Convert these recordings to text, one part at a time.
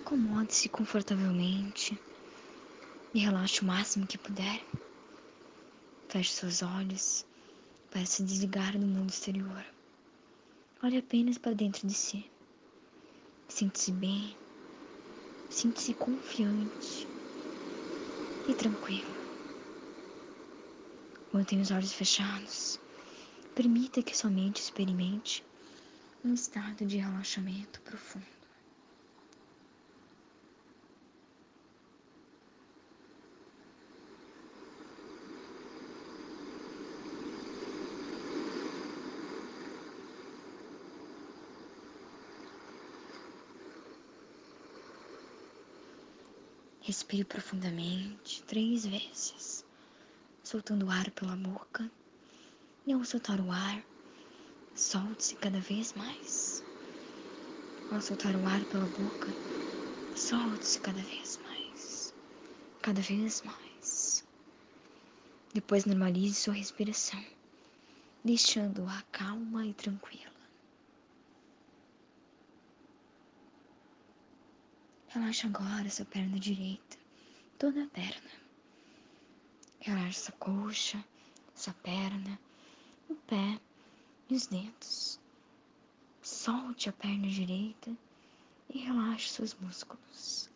Acomode-se confortavelmente e relaxe o máximo que puder. Feche seus olhos para se desligar do mundo exterior. Olhe apenas para dentro de si. Sinta-se bem, sinta-se confiante e tranquilo. Mantenha os olhos fechados. Permita que sua mente experimente um estado de relaxamento profundo. Respire profundamente três vezes, soltando o ar pela boca. E ao soltar o ar, solte-se cada vez mais. Ao soltar o ar pela boca, solte-se cada vez mais. Cada vez mais. Depois normalize sua respiração, deixando-a calma e tranquila. Relaxa agora sua perna direita, toda a perna. Relaxa sua coxa, sua perna, o pé e os dedos. Solte a perna direita e relaxe seus músculos.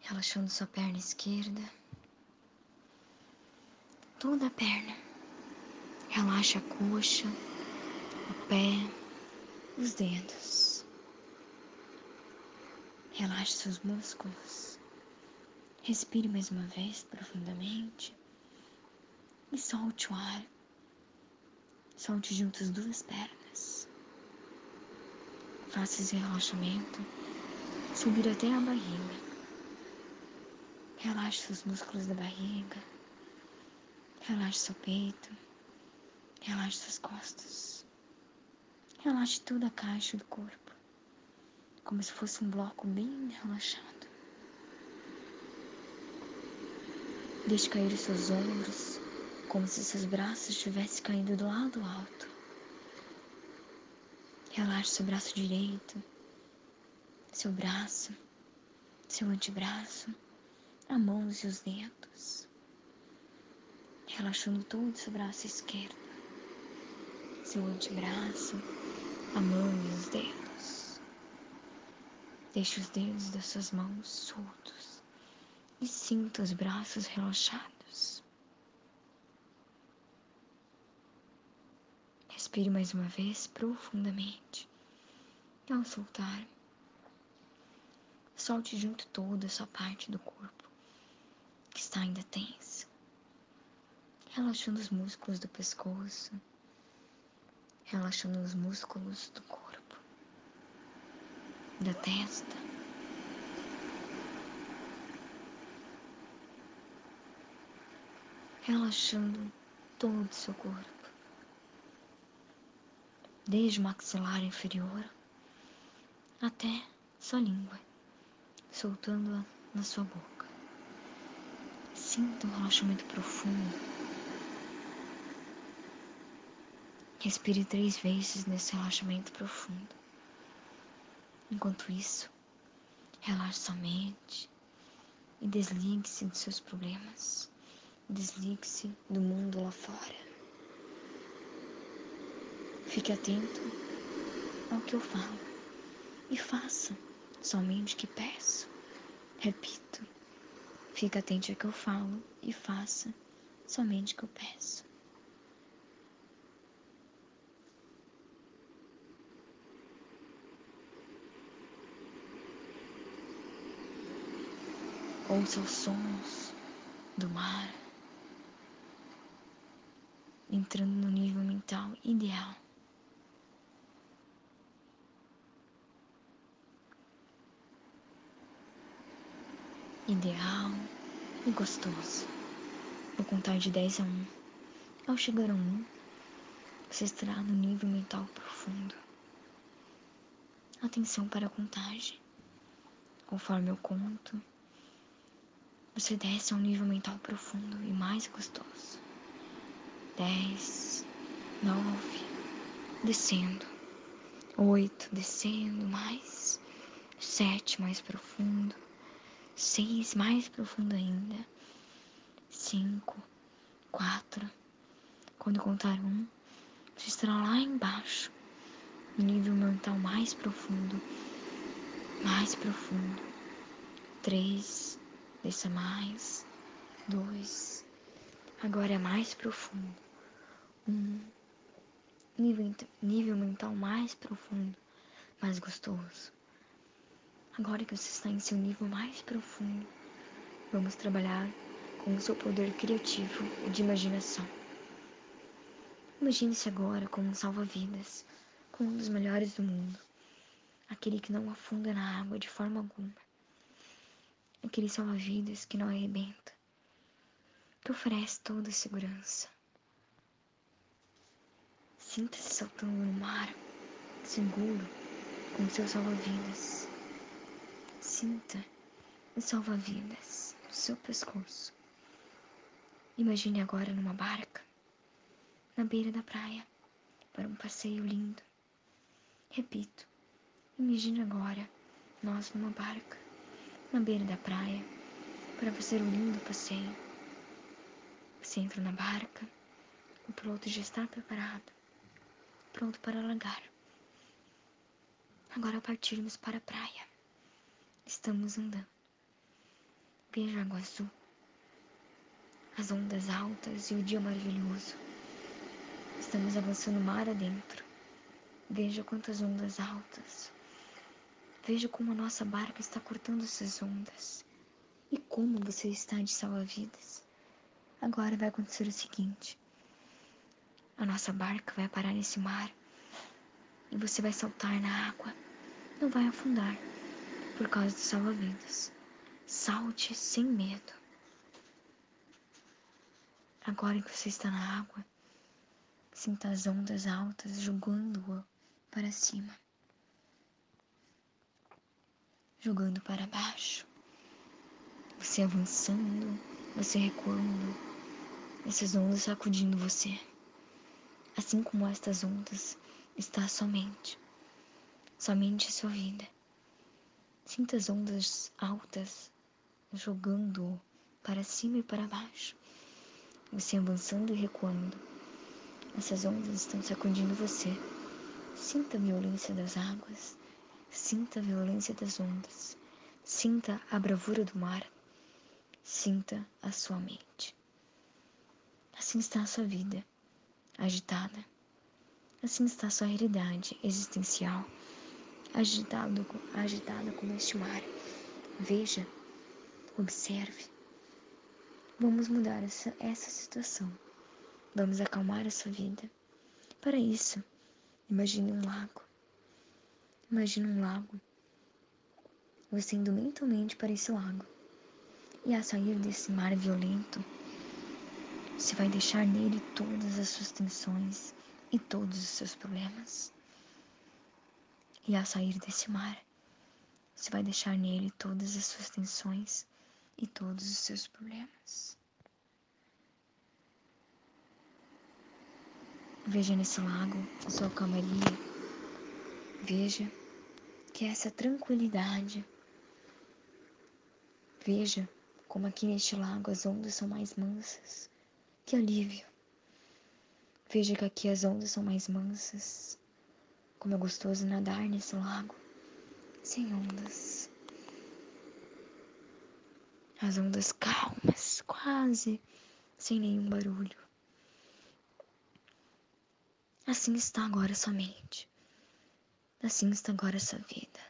Relaxando sua perna esquerda, toda a perna. Relaxa a coxa, o pé, os dedos. Relaxe seus músculos. Respire mais uma vez profundamente e solte o ar. Solte junto as duas pernas. Faça esse relaxamento subir até a barriga. Relaxe seus músculos da barriga. Relaxe seu peito. Relaxe suas costas. Relaxe toda a caixa do corpo, como se fosse um bloco bem relaxado. Deixe cair os seus ombros, como se seus braços estivessem caindo do lado alto. Relaxe seu braço direito, seu braço, seu antebraço, a mão e os dedos. Relaxando todo o seu braço esquerdo, seu antebraço, a mão e os dedos. Deixe os dedos das suas mãos soltos e sinta os braços relaxados. Respire mais uma vez profundamente. E ao soltar, solte junto toda a sua parte do corpo que está ainda tensa, relaxando os músculos do pescoço relaxando os músculos do corpo, da testa. Relaxando todo o seu corpo, desde o maxilar inferior até sua língua, soltando-a na sua boca. Sinta um relaxamento profundo Respire três vezes nesse relaxamento profundo. Enquanto isso, relaxe sua mente e desligue-se dos seus problemas. Desligue-se do mundo lá fora. Fique atento ao que eu falo e faça somente o que peço. Repito, fique atento ao que eu falo e faça somente o que eu peço. Ouça os sons do mar entrando no nível mental ideal. Ideal e gostoso. Vou contar de 10 a 1. Ao chegar a 1, você estará no nível mental profundo. Atenção para a contagem. Conforme eu conto, você desce a um nível mental profundo e mais gostoso. Dez, nove, descendo. Oito, descendo mais. Sete, mais profundo. Seis, mais profundo ainda. Cinco, quatro. Quando contar um, você estará lá embaixo, no nível mental mais profundo. Mais profundo. Três, desça mais. Dois. Agora é mais profundo. Um nível, nível mental mais profundo, mais gostoso. Agora que você está em seu nível mais profundo, vamos trabalhar com o seu poder criativo e de imaginação. Imagine-se agora como um salva-vidas, como um dos melhores do mundo, aquele que não afunda na água de forma alguma, aquele salva-vidas que não arrebenta, que oferece toda segurança Sinta-se saltando no mar, seguro, com seu salva-vidas. Sinta o salva-vidas no seu pescoço. Imagine agora numa barca, na beira da praia, para um passeio lindo. Repito, imagine agora nós numa barca, na beira da praia, para fazer um lindo passeio. Você entra na barca, o piloto já está preparado pronto para largar. Agora partirmos para a praia. Estamos andando. Veja a água azul, as ondas altas e o dia maravilhoso. Estamos avançando mar adentro. Veja quantas ondas altas. Veja como a nossa barca está cortando essas ondas. E como você está de salva-vidas. Agora vai acontecer o seguinte: a nossa barca vai parar nesse mar e você vai saltar na água. Não vai afundar por causa do salva-vidas. Salte sem medo. Agora que você está na água, sinta as ondas altas jogando-o para cima, jogando para baixo. Você avançando, você recuando, essas ondas sacudindo você. Assim como estas ondas, está somente, somente a sua vida. Sinta as ondas altas jogando para cima e para baixo, você avançando e recuando. Essas ondas estão sacudindo você. Sinta a violência das águas, sinta a violência das ondas, sinta a bravura do mar, sinta a sua mente. Assim está a sua vida agitada. Assim está sua realidade existencial, agitado, agitada como este mar. Veja, observe. Vamos mudar essa, essa situação. Vamos acalmar a sua vida. Para isso, imagine um lago. Imagine um lago. Você indo mentalmente para esse lago. E a sair desse mar violento, você vai deixar nele todas as suas tensões e todos os seus problemas. E ao sair desse mar, você vai deixar nele todas as suas tensões e todos os seus problemas. Veja nesse lago a sua calmaria. Veja que essa tranquilidade. Veja como aqui neste lago as ondas são mais mansas que alívio! Veja que aqui as ondas são mais mansas. Como é gostoso nadar nesse lago, sem ondas. As ondas calmas, quase sem nenhum barulho. Assim está agora sua mente. Assim está agora sua vida.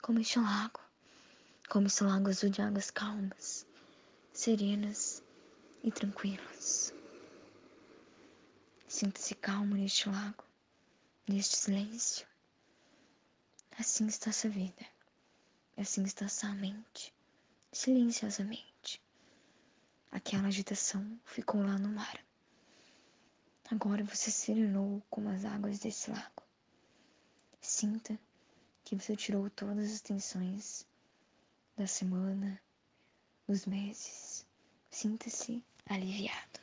Como este lago. Como esse lago azul de águas calmas, serenas e tranquilos. Sinta-se calmo neste lago, neste silêncio. Assim está sua vida, assim está sua mente, silenciosamente. Aquela agitação ficou lá no mar. Agora você serenou como as águas desse lago. Sinta que você tirou todas as tensões da semana, dos meses. Sinta-se aliviado.